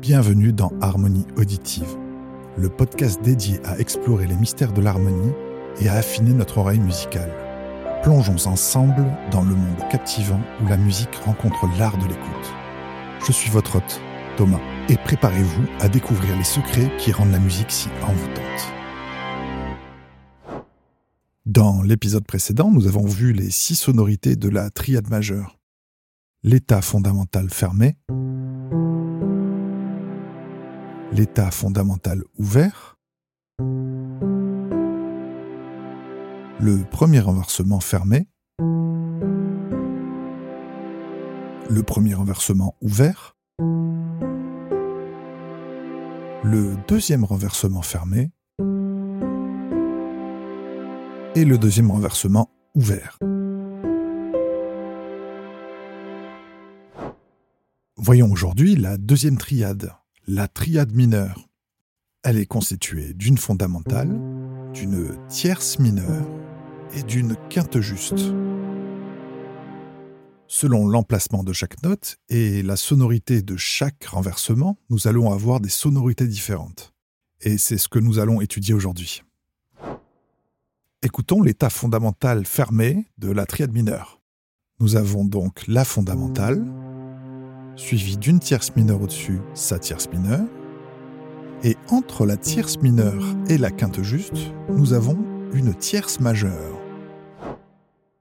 Bienvenue dans Harmonie Auditive, le podcast dédié à explorer les mystères de l'harmonie et à affiner notre oreille musicale. Plongeons ensemble dans le monde captivant où la musique rencontre l'art de l'écoute. Je suis votre hôte, Thomas, et préparez-vous à découvrir les secrets qui rendent la musique si envoûtante. Dans l'épisode précédent, nous avons vu les six sonorités de la triade majeure. L'état fondamental fermé, l'état fondamental ouvert, le premier renversement fermé, le premier renversement ouvert, le deuxième renversement fermé. Et le deuxième renversement ouvert. Voyons aujourd'hui la deuxième triade, la triade mineure. Elle est constituée d'une fondamentale, d'une tierce mineure et d'une quinte juste. Selon l'emplacement de chaque note et la sonorité de chaque renversement, nous allons avoir des sonorités différentes. Et c'est ce que nous allons étudier aujourd'hui. Écoutons l'état fondamental fermé de la triade mineure. Nous avons donc la fondamentale, suivie d'une tierce mineure au-dessus, sa tierce mineure, et entre la tierce mineure et la quinte juste, nous avons une tierce majeure.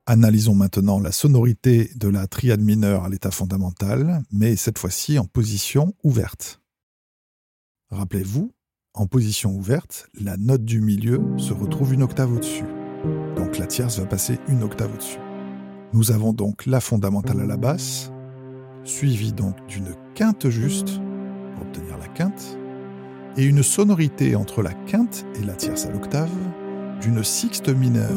Analysons maintenant la sonorité de la triade mineure à l'état fondamental, mais cette fois-ci en position ouverte. Rappelez-vous, en position ouverte, la note du milieu se retrouve une octave au-dessus. Donc la tierce va passer une octave au-dessus. Nous avons donc la fondamentale à la basse, suivie donc d'une quinte juste, pour obtenir la quinte, et une sonorité entre la quinte et la tierce à l'octave, d'une sixte mineure.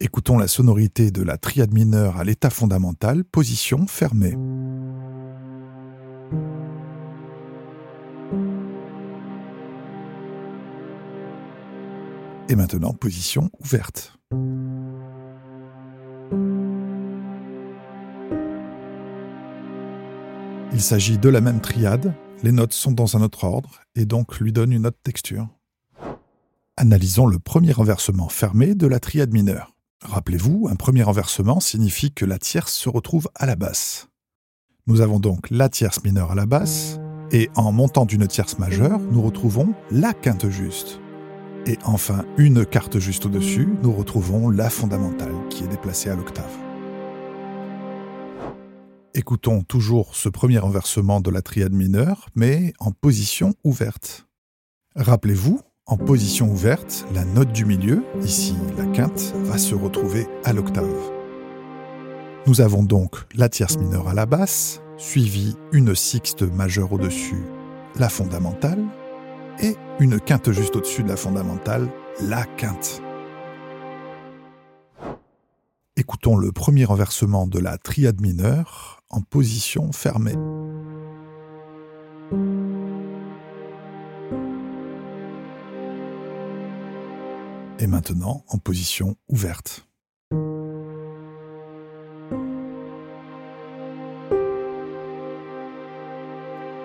Écoutons la sonorité de la triade mineure à l'état fondamental, position fermée. Et maintenant, position ouverte. Il s'agit de la même triade, les notes sont dans un autre ordre et donc lui donnent une autre texture. Analysons le premier renversement fermé de la triade mineure. Rappelez-vous, un premier renversement signifie que la tierce se retrouve à la basse. Nous avons donc la tierce mineure à la basse, et en montant d'une tierce majeure, nous retrouvons la quinte juste. Et enfin, une carte juste au-dessus, nous retrouvons la fondamentale qui est déplacée à l'octave. Écoutons toujours ce premier renversement de la triade mineure, mais en position ouverte. Rappelez-vous, en position ouverte, la note du milieu, ici la quinte, va se retrouver à l'octave. Nous avons donc la tierce mineure à la basse, suivie une sixte majeure au-dessus, la fondamentale, et une quinte juste au-dessus de la fondamentale, la quinte. Écoutons le premier renversement de la triade mineure en position fermée. Et maintenant en position ouverte.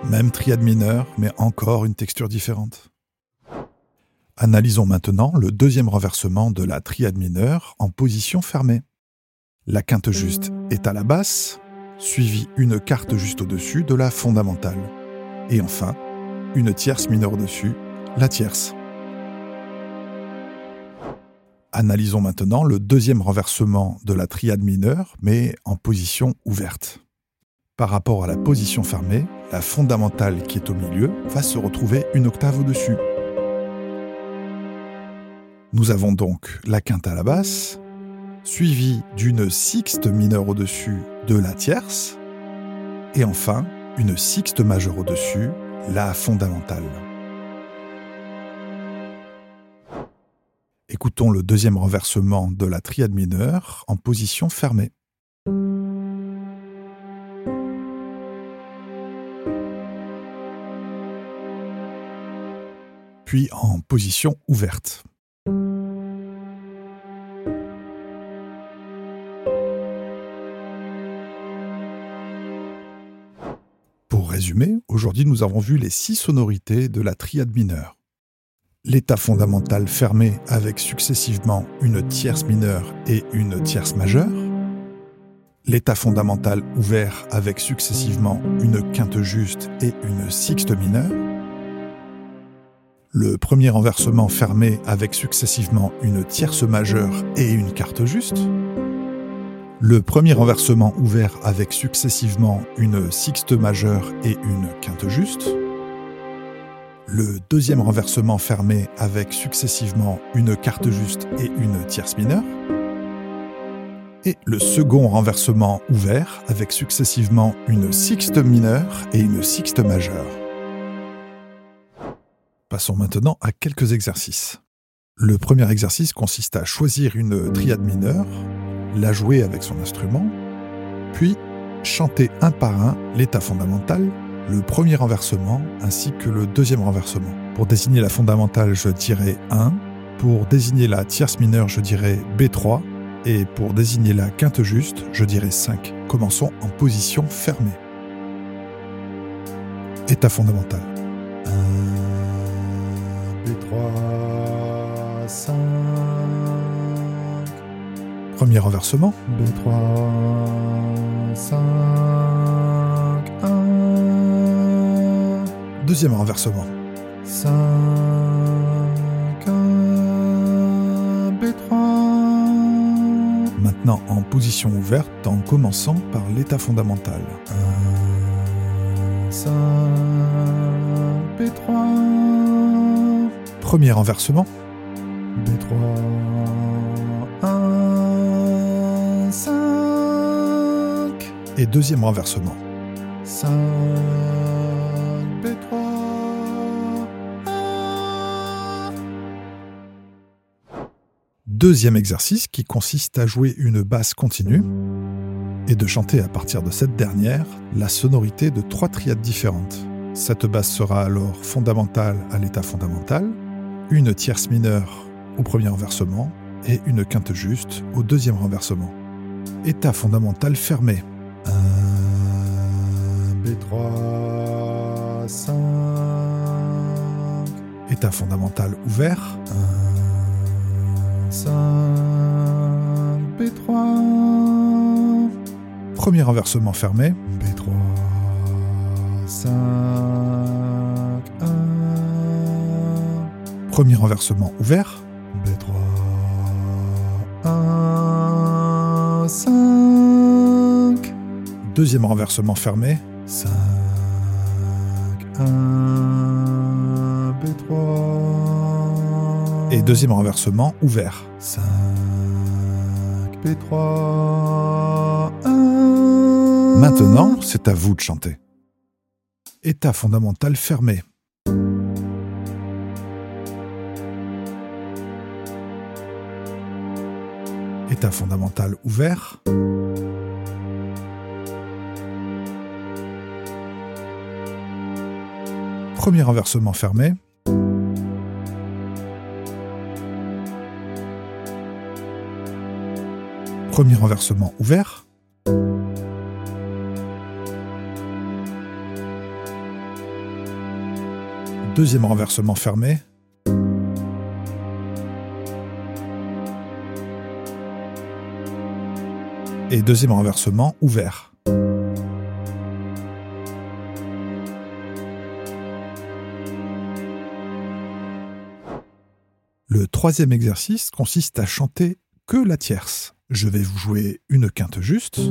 Même triade mineure, mais encore une texture différente. Analysons maintenant le deuxième renversement de la triade mineure en position fermée. La quinte juste est à la basse, suivie une quarte juste au-dessus de la fondamentale. Et enfin, une tierce mineure au-dessus, la tierce. Analysons maintenant le deuxième renversement de la triade mineure, mais en position ouverte. Par rapport à la position fermée, la fondamentale qui est au milieu va se retrouver une octave au-dessus. Nous avons donc la quinte à la basse, suivie d'une sixte mineure au-dessus de la tierce, et enfin une sixte majeure au-dessus, la fondamentale. Écoutons le deuxième renversement de la triade mineure en position fermée. puis en position ouverte. Aujourd'hui nous avons vu les six sonorités de la triade mineure. L'état fondamental fermé avec successivement une tierce mineure et une tierce majeure. L'état fondamental ouvert avec successivement une quinte juste et une sixte mineure. Le premier renversement fermé avec successivement une tierce majeure et une quarte juste le premier renversement ouvert avec successivement une sixte majeure et une quinte juste, le deuxième renversement fermé avec successivement une quarte juste et une tierce mineure, et le second renversement ouvert avec successivement une sixte mineure et une sixte majeure. Passons maintenant à quelques exercices. Le premier exercice consiste à choisir une triade mineure la jouer avec son instrument, puis chanter un par un l'état fondamental, le premier renversement ainsi que le deuxième renversement. Pour désigner la fondamentale, je dirais 1. Pour désigner la tierce mineure, je dirais B3. Et pour désigner la quinte juste, je dirais 5. Commençons en position fermée. État fondamental. 1, B3, 5. Premier renversement. B3, 5, 1. Deuxième renversement. 5, 1, B3. Maintenant en position ouverte en commençant par l'état fondamental. 1, 5, B3. Premier renversement. B3, et deuxième renversement. 5, B3, Deuxième exercice qui consiste à jouer une basse continue et de chanter à partir de cette dernière la sonorité de trois triades différentes. Cette basse sera alors fondamentale à l'état fondamental, une tierce mineure au premier renversement et une quinte juste au deuxième renversement. État fondamental fermé 1, B3, 5. État fondamental ouvert. 1, 5, B3. Premier renversement fermé. B3, 5, 1. Premier renversement ouvert. Deuxième renversement fermé. 5, 1, B3. Et deuxième renversement ouvert. 5, B3, 1. Maintenant, c'est à vous de chanter. État fondamental fermé. État fondamental ouvert. Premier renversement fermé. Premier renversement ouvert. Deuxième renversement fermé. Et deuxième renversement ouvert. Troisième exercice consiste à chanter que la tierce. Je vais vous jouer une quinte juste,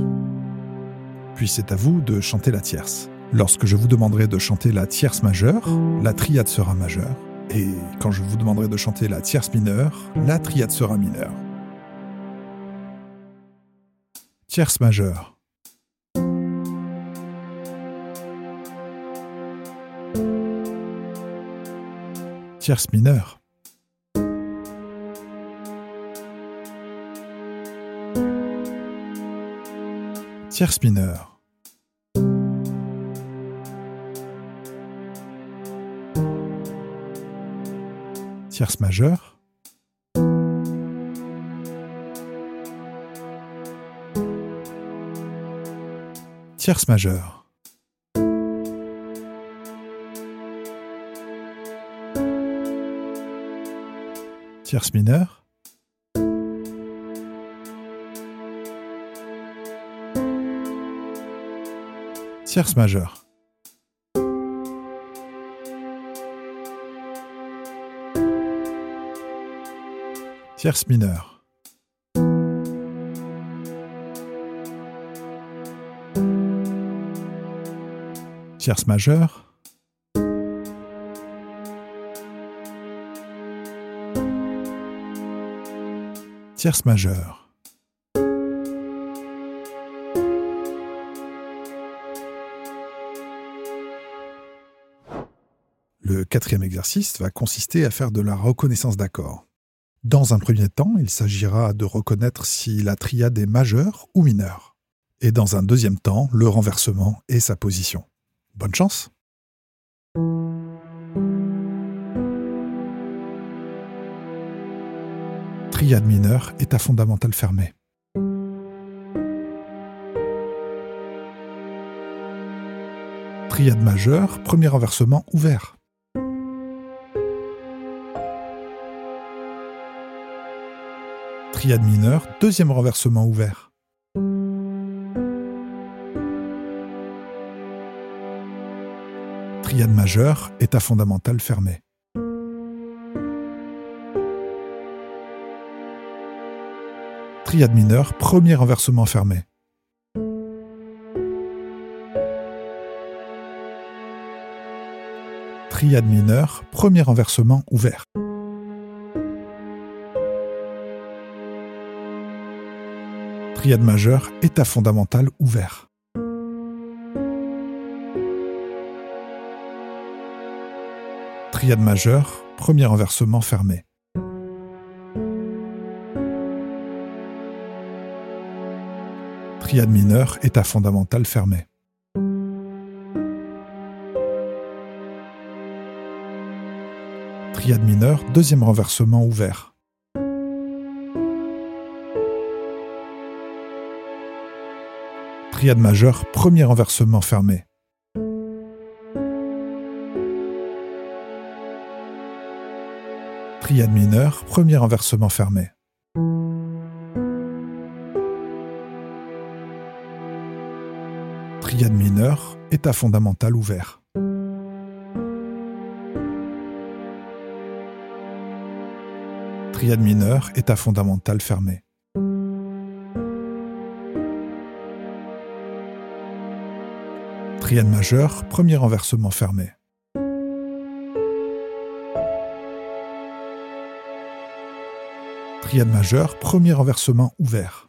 puis c'est à vous de chanter la tierce. Lorsque je vous demanderai de chanter la tierce majeure, la triade sera majeure, et quand je vous demanderai de chanter la tierce mineure, la triade sera mineure. Tierce majeure. Tierce mineure. tierce mineure. tierce majeure, tierce majeure, tierce mineure, tierce majeure. Tierce mineure. Tierce majeure. Tierce majeure. Quatrième exercice va consister à faire de la reconnaissance d'accords. Dans un premier temps, il s'agira de reconnaître si la triade est majeure ou mineure. Et dans un deuxième temps, le renversement et sa position. Bonne chance Triade mineure, état fondamental fermé. Triade majeure, premier renversement ouvert. Triade mineure, deuxième renversement ouvert. Triade majeure, état fondamental fermé. Triade mineure, premier renversement fermé. Triade mineure, premier renversement ouvert. Triade majeure, état fondamental ouvert. Triade majeure, premier renversement fermé. Triade mineure, état fondamental fermé. Triade mineure, deuxième renversement ouvert. Triade majeure, premier renversement fermé. Triade mineure, premier renversement fermé. Triade mineure, état fondamental ouvert. Triade mineure, état fondamental fermé. Triade majeure, premier renversement fermé. Triade majeure, premier renversement ouvert.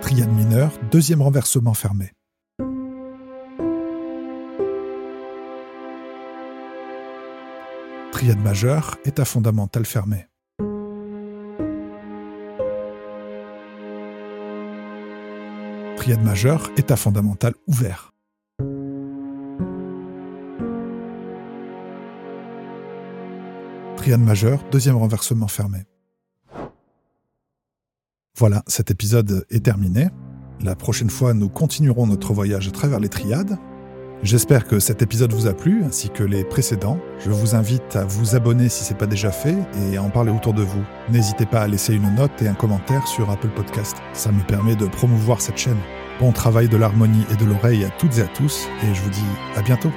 Triade mineure, deuxième renversement fermé. Triade majeure, état fondamental fermé. Triade majeure, état fondamental ouvert. Triade majeure, deuxième renversement fermé. Voilà, cet épisode est terminé. La prochaine fois, nous continuerons notre voyage à travers les triades. J'espère que cet épisode vous a plu, ainsi que les précédents. Je vous invite à vous abonner si ce n'est pas déjà fait et à en parler autour de vous. N'hésitez pas à laisser une note et un commentaire sur Apple Podcast. Ça me permet de promouvoir cette chaîne. Bon travail de l'harmonie et de l'oreille à toutes et à tous, et je vous dis à bientôt.